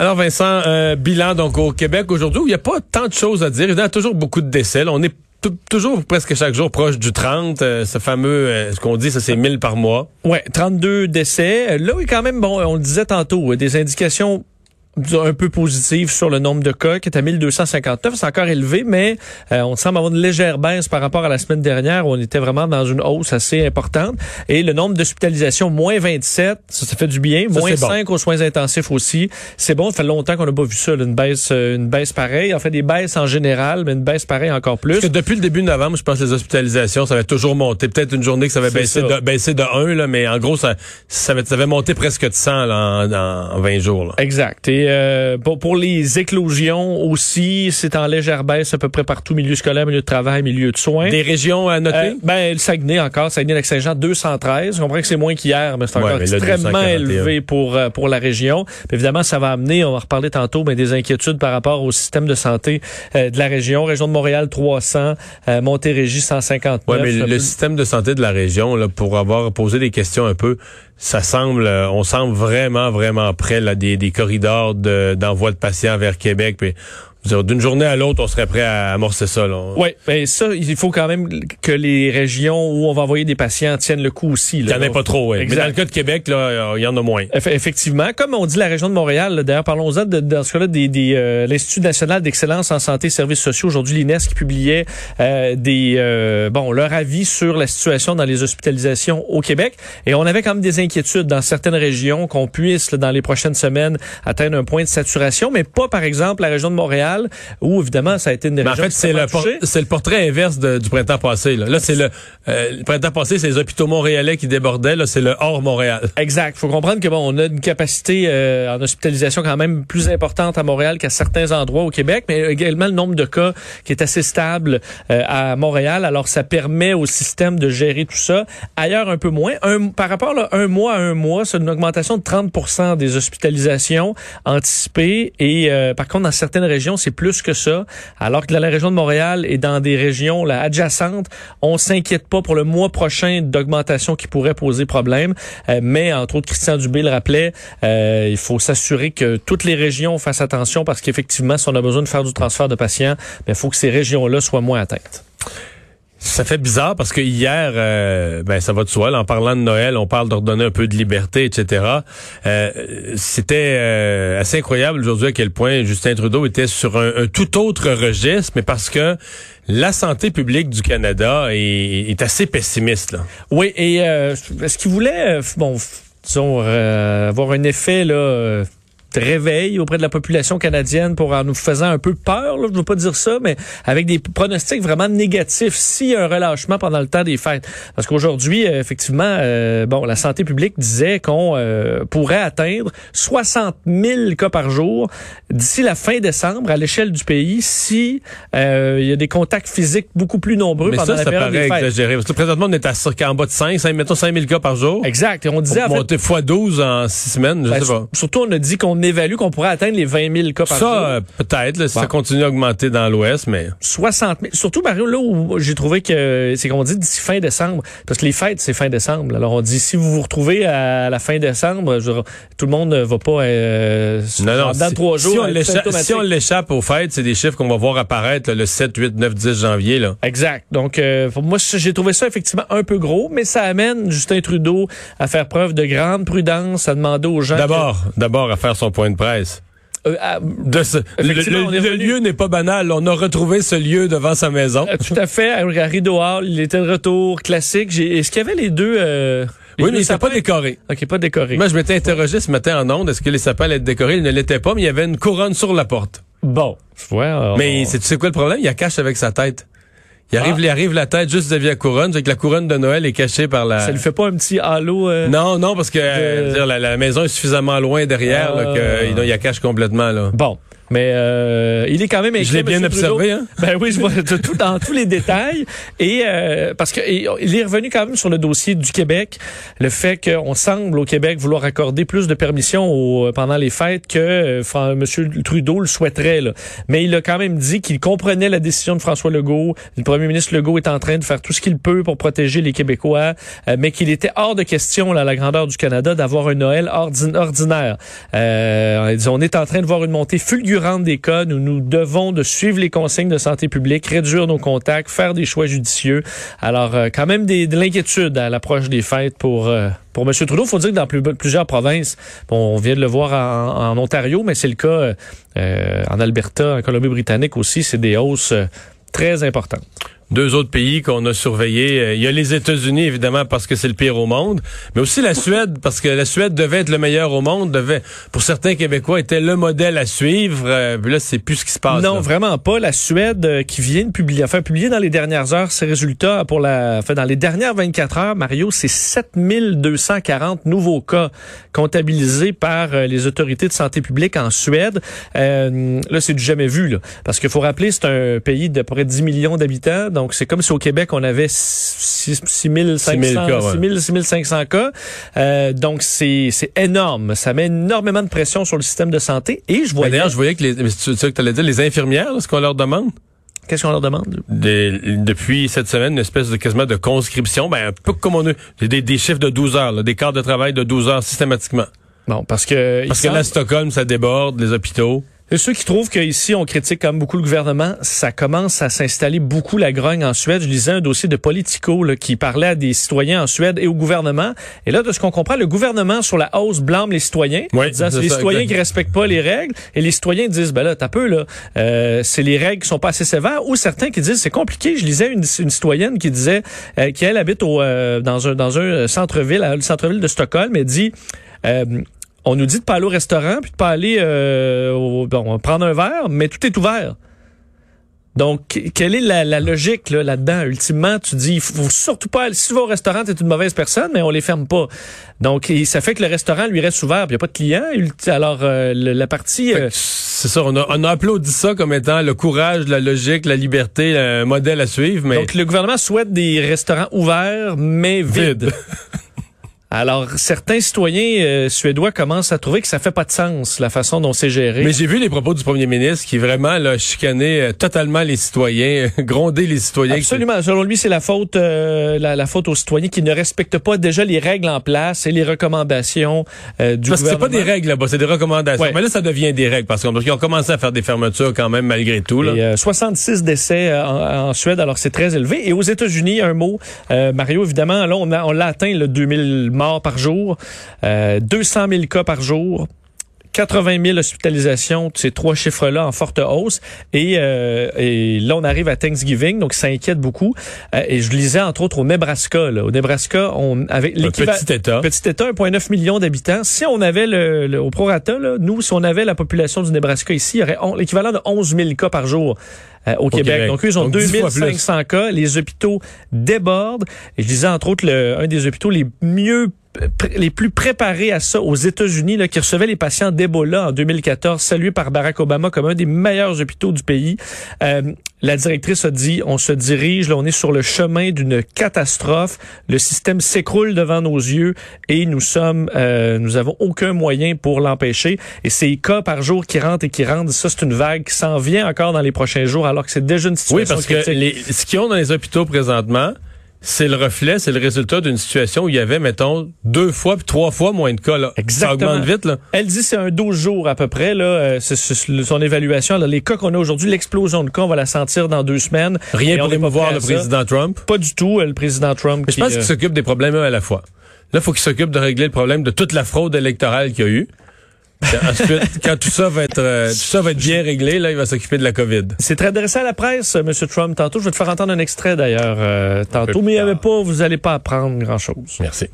Alors Vincent, euh, bilan donc au Québec aujourd'hui il n'y a pas tant de choses à dire. Il y a toujours beaucoup de décès. On est toujours presque chaque jour proche du 30. Euh, ce fameux, euh, ce qu'on dit, ça c'est 1000 par mois. Ouais, 32 décès. Là, oui, quand même, bon, on le disait tantôt, des indications un peu positive sur le nombre de cas qui est à 1259. C'est encore élevé, mais euh, on semble avoir une légère baisse par rapport à la semaine dernière où on était vraiment dans une hausse assez importante. Et le nombre d'hospitalisations, moins 27, ça, ça fait du bien. moins 5 aux soins intensifs aussi. C'est bon, ça fait longtemps qu'on n'a pas vu ça, une baisse euh, une baisse pareille. En fait, des baisses en général, mais une baisse pareille encore plus. Parce que depuis le début de novembre, je pense que les hospitalisations, ça avait toujours monté. Peut-être une journée que ça avait baissé de, baissé de 1, là, mais en gros, ça, ça, avait, ça avait monté presque de 100 là, en, en, 20 jours. Là. Exact. Et euh, pour, les éclosions aussi, c'est en légère baisse à peu près partout, milieu scolaire, milieu de travail, milieu de soins. Des régions à noter? Euh, ben, le Saguenay encore, Saguenay-Lac-Saint-Jean, 213. Je comprends que c'est moins qu'hier, mais c'est encore extrêmement élevé pour, euh, pour la région. évidemment, ça va amener, on va reparler tantôt, mais des inquiétudes par rapport au système de santé de la région. Région de Montréal, 300. Montérégie, 159. Oui, mais le, système de santé de la région, là, pour avoir posé des questions un peu, ça semble, euh, on semble vraiment, vraiment près là, des, des corridors d'envoi de, patients vers Québec. Puis d'une journée à l'autre, on serait prêt à amorcer ça. Oui, mais ça, il faut quand même que les régions où on va envoyer des patients tiennent le coup aussi. Il n'y en a pas trop, oui. Mais dans le cas de Québec, là, il y en a moins. effectivement. Comme on dit la région de Montréal, d'ailleurs, parlons-en de, dans ce cas-là des, des euh, l'Institut national d'excellence en santé et services sociaux, aujourd'hui l'INES, qui publiait euh, des euh, bon leur avis sur la situation dans les hospitalisations au Québec. Et on avait quand même des inquiétudes dans certaines régions qu'on puisse, dans les prochaines semaines, atteindre un point de saturation, mais pas, par exemple, la région de Montréal où évidemment ça a été une Mais en fait, c'est le, portrait inverse du printemps passé. Là, là c'est le, euh, le printemps passé, c'est les hôpitaux montréalais qui débordaient. Là, c'est le hors Montréal. Exact. Faut comprendre que bon, on a une capacité euh, en hospitalisation quand même plus importante à Montréal qu'à certains endroits au Québec, mais également le nombre de cas qui est assez stable euh, à Montréal. Alors ça permet au système de gérer tout ça. Ailleurs un peu moins. Un, par rapport à un mois à un mois, c'est une augmentation de 30% des hospitalisations anticipées. Et par contre, dans certaines régions, c'est plus que ça. Alors que dans la région de Montréal et dans des régions adjacentes, on s'inquiète pas pour le mois prochain d'augmentation qui pourrait poser problème. Euh, mais entre autres, Christian Dubé le rappelait, euh, il faut s'assurer que toutes les régions fassent attention parce qu'effectivement, si on a besoin de faire du transfert de patients, il faut que ces régions-là soient moins atteintes. Ça fait bizarre parce que hier, euh, ben ça va de soi. en parlant de Noël, on parle d'ordonner un peu de liberté, etc. Euh, C'était euh, assez incroyable aujourd'hui à quel point Justin Trudeau était sur un, tout autre registre, mais parce que la santé publique du Canada est, assez pessimiste. Là. Oui, et euh, ce qu'il voulait, bon, disons, avoir un effet là réveil auprès de la population canadienne pour en nous faisant un peu peur, là, je ne veux pas dire ça, mais avec des pronostics vraiment négatifs s'il y a un relâchement pendant le temps des fêtes. Parce qu'aujourd'hui, euh, effectivement, euh, bon, la santé publique disait qu'on euh, pourrait atteindre 60 000 cas par jour d'ici la fin décembre à l'échelle du pays si il y a des contacts physiques beaucoup plus nombreux pendant la période des fêtes. Exagéré. Parce que présentement, on est à en bas de 5, 5 mettons 5 000 cas par jour. Exact. Et on disait... Pour monter fois 12 en 6 semaines, je ben, sais pas. Surtout, on a dit qu'on évalue qu'on pourrait atteindre les 20 000 cas par ça, jour. Euh, peut-être, si ça continue à augmenter dans l'Ouest, mais... 60 000. Surtout, Mario, là où j'ai trouvé que, c'est qu'on dit d'ici fin décembre, parce que les fêtes, c'est fin décembre. Alors, on dit, si vous vous retrouvez à la fin décembre, tout le monde ne va pas... Euh, non, non, dans trois jours... Si on l'échappe aux fêtes, c'est des chiffres qu'on va voir apparaître le 7, 8, 9, 10 janvier. Là. Exact. Donc, euh, moi, j'ai trouvé ça effectivement un peu gros, mais ça amène Justin Trudeau à faire preuve de grande prudence, à demander aux gens... D'abord, d'abord à faire son point de presse euh, ah, de le, lieu n'est pas banal. On a retrouvé ce lieu devant sa maison. Euh, tout à fait. À Rideau Hall, il était de retour classique. Est-ce qu'il y avait les deux... Euh, oui, mais il n'était pas décoré. OK, pas décoré. Moi, je m'étais interrogé ce matin en ondes. Est-ce que les sapins allaient être décorés? Ils ne l'étaient pas, mais il y avait une couronne sur la porte. Bon. Ouais, mais tu sais quoi le problème? Il a cache avec sa tête. Il arrive, ah. il arrive la tête juste de la couronne, c'est que la couronne de Noël est cachée par la. Ça lui fait pas un petit halo euh, Non, non, parce que la, maison est suffisamment loin derrière là, qu'il ah. il, cache complètement là. Bon. Mais euh, il est quand même Je l'ai bien observé. Hein? Ben oui, je vois tout dans tous les détails. Et euh, parce que il est revenu quand même sur le dossier du Québec, le fait qu'on semble au Québec vouloir accorder plus de permissions au, pendant les fêtes que euh, M. Trudeau le souhaiterait. Là. Mais il a quand même dit qu'il comprenait la décision de François Legault. Le premier ministre Legault est en train de faire tout ce qu'il peut pour protéger les Québécois, euh, mais qu'il était hors de question, là, à la grandeur du Canada, d'avoir un Noël ordinaire. Euh, on est en train de voir une montée fulgurante des cas. Nous nous devons de suivre les consignes de santé publique, réduire nos contacts, faire des choix judicieux. Alors, euh, quand même des, de l'inquiétude à l'approche des fêtes pour... Euh, pour M. Trudeau, il faut dire que dans plusieurs provinces, on vient de le voir en, Ontario, mais c'est le cas euh, en Alberta, en Colombie-Britannique aussi, c'est des hausses très importantes deux autres pays qu'on a surveillés. Euh, il y a les États-Unis, évidemment, parce que c'est le pire au monde, mais aussi la Suède, parce que la Suède devait être le meilleur au monde, devait, pour certains Québécois, était le modèle à suivre. Euh, puis là, c'est plus ce qui se passe. Non, vraiment pas. La Suède, euh, qui vient de publier, enfin, publier dans les dernières heures ses résultats pour la, enfin, dans les dernières 24 heures, Mario, c'est 7240 nouveaux cas comptabilisés par les autorités de santé publique en Suède. là, c'est du jamais vu, là. Parce qu'il faut rappeler, c'est un pays d'à peu près 10 millions d'habitants donc, c'est comme si au Québec, on avait 6500 cas. Euh, donc, c'est énorme. Ça met énormément de pression sur le système de santé. Et je voyais... D'ailleurs, je voyais que les, tu, que allais dire, les infirmières, ce qu'on leur demande? Qu'est-ce qu'on leur demande? depuis cette semaine, une espèce de quasiment de conscription, ben un peu comme on a des, des chiffres de 12 heures, des quarts de travail de 12 heures systématiquement. Bon, parce que... Parce que là, Stockholm, ça déborde, les hôpitaux. Et ceux qui trouvent qu'ici, on critique même beaucoup le gouvernement, ça commence à s'installer beaucoup la grogne en Suède. Je lisais un dossier de Politico là, qui parlait à des citoyens en Suède et au gouvernement. Et là, de ce qu'on comprend, le gouvernement, sur la hausse, blâme les citoyens. Oui, disant c'est les citoyens qui respectent pas les règles. Et les citoyens disent, ben là, t'as peu, là, euh, c'est les règles qui sont pas assez sévères. Ou certains qui disent, c'est compliqué. Je lisais une, une citoyenne qui disait euh, qu'elle habite au, euh, dans un, dans un centre-ville, le centre-ville de Stockholm, et dit... On nous dit de pas aller au restaurant puis de pas aller euh, au, bon, prendre un verre, mais tout est ouvert. Donc, quelle est la, logique là, là-dedans? Ultimement, tu dis, il faut surtout pas aller. Si tu vas au restaurant, tu es une mauvaise personne, mais on les ferme pas. Donc, ça fait que le restaurant lui reste ouvert, puis il n'y a pas de clients. Alors, euh, la partie... Euh, c'est ça, on a, on a applaudi ça comme étant le courage, la logique, la liberté, un modèle à suivre. Mais... Donc, le gouvernement souhaite des restaurants ouverts, mais vides. Alors, certains citoyens euh, suédois commencent à trouver que ça fait pas de sens, la façon dont c'est géré. Mais j'ai vu les propos du premier ministre qui vraiment là, chicanait euh, totalement les citoyens, gronder les citoyens. Absolument. Selon lui, c'est la faute euh, la, faute aux citoyens qui ne respectent pas déjà les règles en place et les recommandations du parce que c'est pas des règles là-bas, c'est des recommandations. Mais là, ça devient des règles parce qu'ils ont commencé à faire des fermetures quand même malgré tout. Là. 66 décès en, Suède, alors c'est très élevé. Et aux États-Unis, un mot, Mario, évidemment, là, on, a, on l'a atteint le 2000 morts par jour, euh, 200 000 cas par jour. 80 000 hospitalisations, ces trois chiffres-là en forte hausse. Et, euh, et, là, on arrive à Thanksgiving, donc ça inquiète beaucoup. Euh, et je lisais entre autres au Nebraska. Là. Au Nebraska, on avait l'équivalent... Petit État. Petit État, 1,9 million d'habitants. Si on avait le, le, au prorata, là, nous, si on avait la population du Nebraska ici, il y aurait l'équivalent de 11 000 cas par jour. Euh, au, Québec. Donc, eux, ils ont 2500 cas. Les hôpitaux débordent. Et je disais, entre autres, le, un des hôpitaux les mieux les plus préparés à ça aux États-Unis, qui recevaient les patients d'Ebola en 2014, salué par Barack Obama comme un des meilleurs hôpitaux du pays. Euh, la directrice a dit, on se dirige, là, on est sur le chemin d'une catastrophe. Le système s'écroule devant nos yeux et nous sommes, euh, nous avons aucun moyen pour l'empêcher. Et ces cas par jour qui rentrent et qui rentrent, ça, c'est une vague qui s'en vient encore dans les prochains jours, alors que c'est déjà une situation Oui, parce que les, ce qu'ils ont dans les hôpitaux présentement, c'est le reflet, c'est le résultat d'une situation où il y avait, mettons, deux fois puis trois fois moins de cas. Là. Exactement. Ça augmente vite. Là. Elle dit c'est un 12 jours à peu près. Là, euh, c'est, son évaluation. Là, les cas qu'on a aujourd'hui, l'explosion de cas, on va la sentir dans deux semaines. Rien pour émouvoir le président Trump? Pas du tout, euh, le président Trump. Mais je pense qu'il euh, s'occupe des problèmes à la fois. Là, il faut qu'il s'occupe de régler le problème de toute la fraude électorale qu'il y a eu. Ensuite, quand tout ça va être euh, tout ça va être bien réglé, là, il va s'occuper de la COVID. C'est adressé à la presse, M. Trump. Tantôt, je vais te faire entendre un extrait d'ailleurs. Euh, tantôt, mais il n'y avait pas, vous n'allez pas apprendre grand chose. Merci.